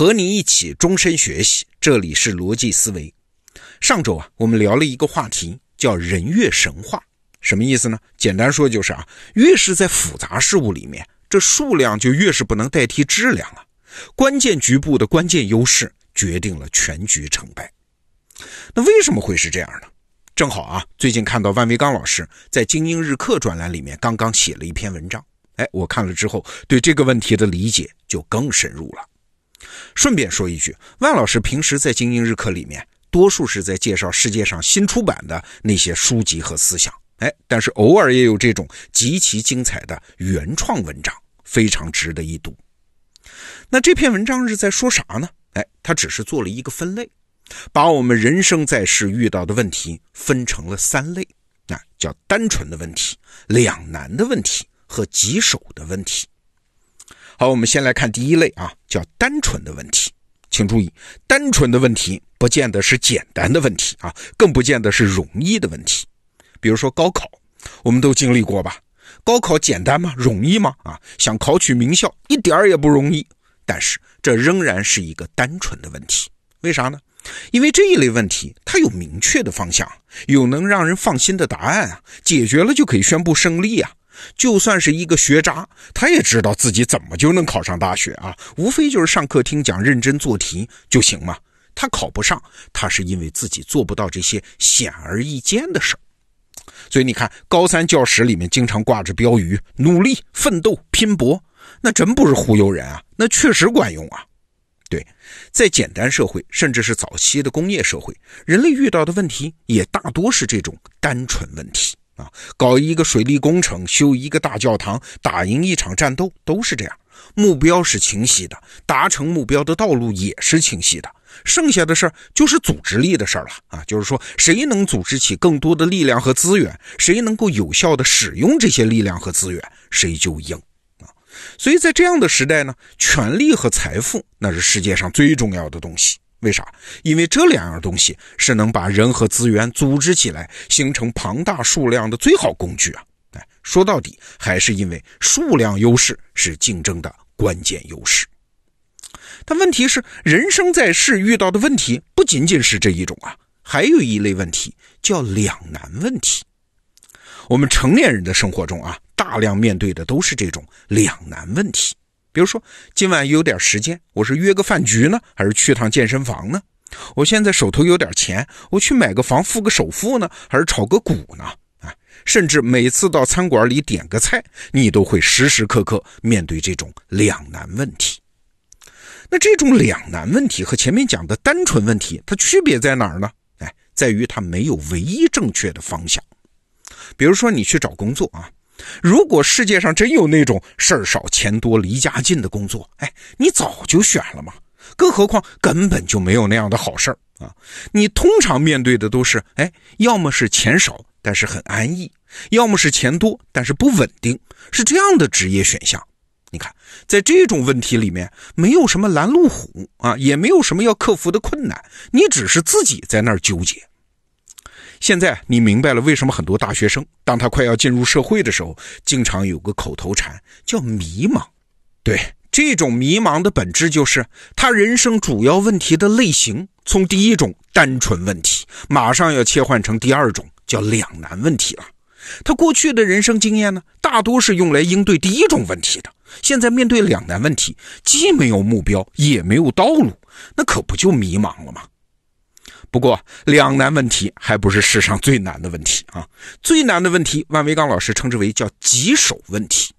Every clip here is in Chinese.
和你一起终身学习，这里是逻辑思维。上周啊，我们聊了一个话题，叫人越神话，什么意思呢？简单说就是啊，越是在复杂事物里面，这数量就越是不能代替质量啊。关键局部的关键优势决定了全局成败。那为什么会是这样呢？正好啊，最近看到万维刚老师在《精英日课》专栏里面刚刚写了一篇文章，哎，我看了之后对这个问题的理解就更深入了。顺便说一句，万老师平时在《精英日课》里面，多数是在介绍世界上新出版的那些书籍和思想，哎，但是偶尔也有这种极其精彩的原创文章，非常值得一读。那这篇文章是在说啥呢？哎，他只是做了一个分类。把我们人生在世遇到的问题分成了三类，那叫单纯的问题、两难的问题和棘手的问题。好，我们先来看第一类啊，叫单纯的问题。请注意，单纯的问题不见得是简单的问题啊，更不见得是容易的问题。比如说高考，我们都经历过吧？高考简单吗？容易吗？啊，想考取名校一点儿也不容易。但是这仍然是一个单纯的问题，为啥呢？因为这一类问题，它有明确的方向，有能让人放心的答案啊，解决了就可以宣布胜利啊。就算是一个学渣，他也知道自己怎么就能考上大学啊，无非就是上课听讲、认真做题就行嘛。他考不上，他是因为自己做不到这些显而易见的事儿。所以你看，高三教室里面经常挂着标语：“努力、奋斗、拼搏”，那真不是忽悠人啊，那确实管用啊。对，在简单社会，甚至是早期的工业社会，人类遇到的问题也大多是这种单纯问题啊。搞一个水利工程，修一个大教堂，打赢一场战斗，都是这样。目标是清晰的，达成目标的道路也是清晰的。剩下的事儿就是组织力的事儿了啊，就是说谁能组织起更多的力量和资源，谁能够有效的使用这些力量和资源，谁就赢啊。所以在这样的时代呢，权力和财富那是世界上最重要的东西。为啥？因为这两样东西是能把人和资源组织起来，形成庞大数量的最好工具啊！哎，说到底还是因为数量优势是竞争的关键优势。但问题是，人生在世遇到的问题不仅仅是这一种啊，还有一类问题叫两难问题。我们成年人的生活中啊。大量面对的都是这种两难问题，比如说今晚有点时间，我是约个饭局呢，还是去趟健身房呢？我现在手头有点钱，我去买个房付个首付呢，还是炒个股呢？啊，甚至每次到餐馆里点个菜，你都会时时刻刻面对这种两难问题。那这种两难问题和前面讲的单纯问题，它区别在哪儿呢？哎，在于它没有唯一正确的方向。比如说你去找工作啊。如果世界上真有那种事儿少钱多离家近的工作，哎，你早就选了嘛。更何况根本就没有那样的好事儿啊。你通常面对的都是，哎，要么是钱少但是很安逸，要么是钱多但是不稳定，是这样的职业选项。你看，在这种问题里面，没有什么拦路虎啊，也没有什么要克服的困难，你只是自己在那儿纠结。现在你明白了为什么很多大学生，当他快要进入社会的时候，经常有个口头禅叫迷茫。对，这种迷茫的本质就是他人生主要问题的类型，从第一种单纯问题，马上要切换成第二种叫两难问题了。他过去的人生经验呢，大多是用来应对第一种问题的。现在面对两难问题，既没有目标，也没有道路，那可不就迷茫了吗？不过，两难问题还不是世上最难的问题啊！最难的问题，万维刚老师称之为叫棘手问题。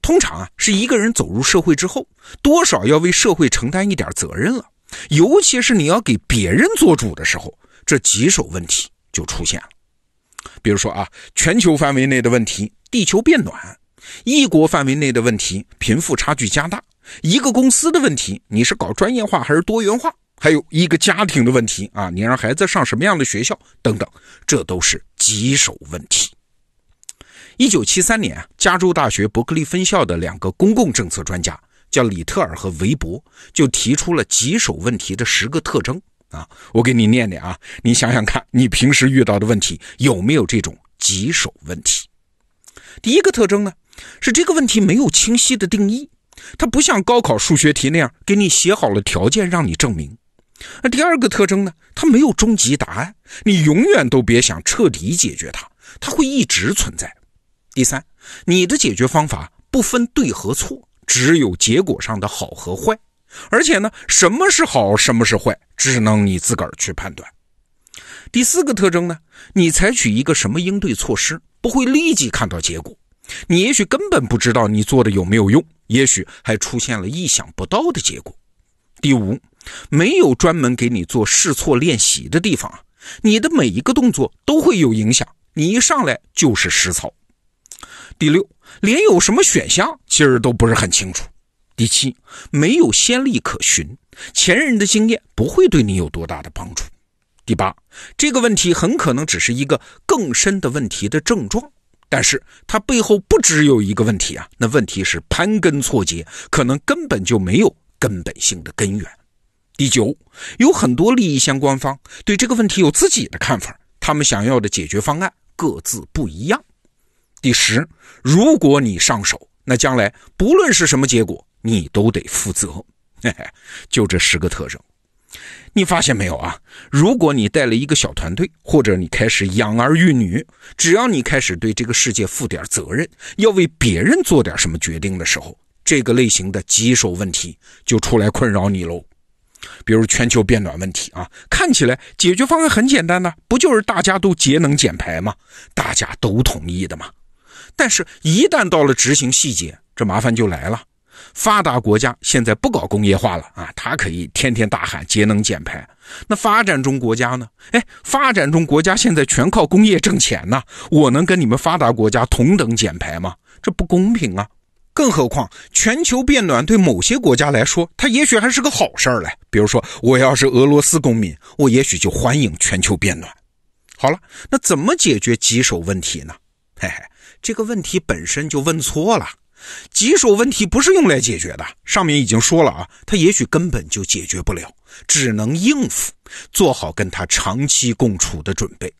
通常啊，是一个人走入社会之后，多少要为社会承担一点责任了。尤其是你要给别人做主的时候，这棘手问题就出现了。比如说啊，全球范围内的问题，地球变暖；一国范围内的问题，贫富差距加大；一个公司的问题，你是搞专业化还是多元化？还有一个家庭的问题啊，你让孩子上什么样的学校等等，这都是棘手问题。一九七三年，加州大学伯克利分校的两个公共政策专家，叫里特尔和韦伯，就提出了棘手问题的十个特征啊。我给你念念啊，你想想看，你平时遇到的问题有没有这种棘手问题？第一个特征呢，是这个问题没有清晰的定义。它不像高考数学题那样给你写好了条件让你证明。那第二个特征呢？它没有终极答案，你永远都别想彻底解决它，它会一直存在。第三，你的解决方法不分对和错，只有结果上的好和坏。而且呢，什么是好，什么是坏，只能你自个儿去判断。第四个特征呢，你采取一个什么应对措施，不会立即看到结果。你也许根本不知道你做的有没有用，也许还出现了意想不到的结果。第五，没有专门给你做试错练习的地方啊，你的每一个动作都会有影响，你一上来就是实操。第六，连有什么选项其实都不是很清楚。第七，没有先例可循，前人的经验不会对你有多大的帮助。第八，这个问题很可能只是一个更深的问题的症状。但是它背后不只有一个问题啊，那问题是盘根错节，可能根本就没有根本性的根源。第九，有很多利益相关方对这个问题有自己的看法，他们想要的解决方案各自不一样。第十，如果你上手，那将来不论是什么结果，你都得负责。嘿嘿，就这十个特征。你发现没有啊？如果你带了一个小团队，或者你开始养儿育女，只要你开始对这个世界负点责任，要为别人做点什么决定的时候，这个类型的棘手问题就出来困扰你喽。比如全球变暖问题啊，看起来解决方案很简单的，不就是大家都节能减排吗？大家都同意的嘛？但是，一旦到了执行细节，这麻烦就来了。发达国家现在不搞工业化了啊，他可以天天大喊节能减排。那发展中国家呢？哎，发展中国家现在全靠工业挣钱呢，我能跟你们发达国家同等减排吗？这不公平啊！更何况全球变暖对某些国家来说，它也许还是个好事儿嘞。比如说，我要是俄罗斯公民，我也许就欢迎全球变暖。好了，那怎么解决棘手问题呢？嘿嘿，这个问题本身就问错了。棘手问题不是用来解决的，上面已经说了啊，它也许根本就解决不了，只能应付，做好跟他长期共处的准备。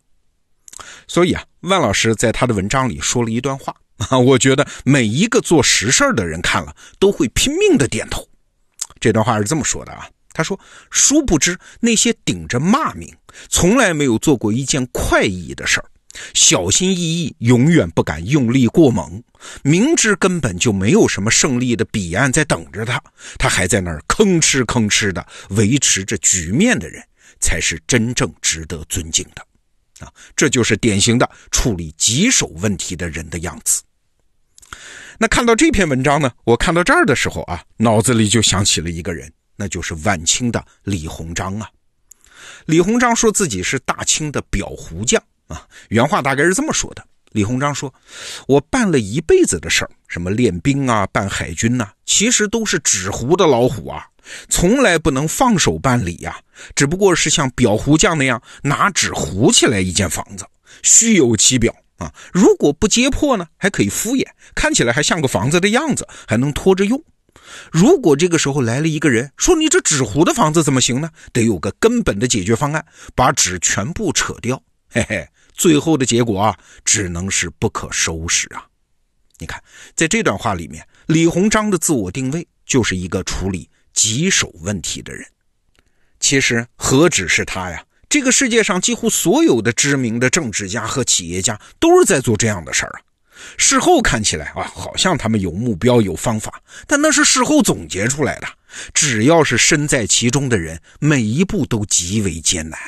所以啊，万老师在他的文章里说了一段话 啊，我觉得每一个做实事的人看了都会拼命的点头。这段话是这么说的啊，他说：“殊不知那些顶着骂名，从来没有做过一件快意的事儿。”小心翼翼，永远不敢用力过猛。明知根本就没有什么胜利的彼岸在等着他，他还在那儿吭哧吭哧的维持着局面的人，才是真正值得尊敬的。啊，这就是典型的处理棘手问题的人的样子。那看到这篇文章呢，我看到这儿的时候啊，脑子里就想起了一个人，那就是晚清的李鸿章啊。李鸿章说自己是大清的裱糊匠。啊，原话大概是这么说的：李鸿章说，我办了一辈子的事儿，什么练兵啊、办海军呐，其实都是纸糊的老虎啊，从来不能放手办理呀。只不过是像裱糊匠那样拿纸糊起来一间房子，虚有其表啊。如果不揭破呢，还可以敷衍，看起来还像个房子的样子，还能拖着用。如果这个时候来了一个人，说你这纸糊的房子怎么行呢？得有个根本的解决方案，把纸全部扯掉。嘿嘿。最后的结果啊，只能是不可收拾啊！你看，在这段话里面，李鸿章的自我定位就是一个处理棘手问题的人。其实何止是他呀？这个世界上几乎所有的知名的政治家和企业家都是在做这样的事儿啊。事后看起来啊，好像他们有目标、有方法，但那是事后总结出来的。只要是身在其中的人，每一步都极为艰难。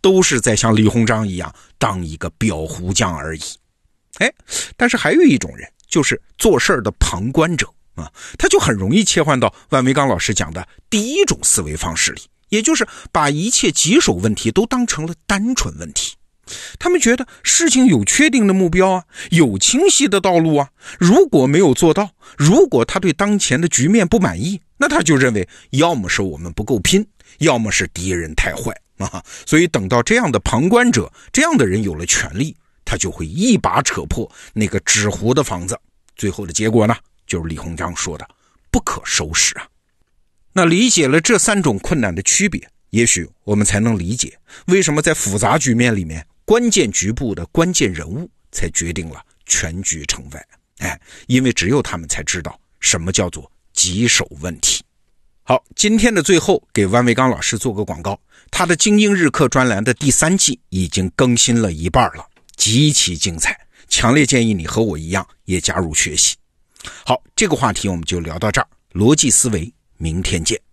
都是在像李鸿章一样当一个裱糊匠而已，哎，但是还有一种人，就是做事儿的旁观者啊，他就很容易切换到万维刚老师讲的第一种思维方式里，也就是把一切棘手问题都当成了单纯问题。他们觉得事情有确定的目标啊，有清晰的道路啊，如果没有做到，如果他对当前的局面不满意，那他就认为要么是我们不够拼，要么是敌人太坏。啊，所以等到这样的旁观者，这样的人有了权利，他就会一把扯破那个纸糊的房子。最后的结果呢，就是李鸿章说的“不可收拾”啊。那理解了这三种困难的区别，也许我们才能理解为什么在复杂局面里面，关键局部的关键人物才决定了全局成败。哎，因为只有他们才知道什么叫做棘手问题。好，今天的最后给万维刚老师做个广告，他的精英日课专栏的第三季已经更新了一半了，极其精彩，强烈建议你和我一样也加入学习。好，这个话题我们就聊到这儿，逻辑思维，明天见。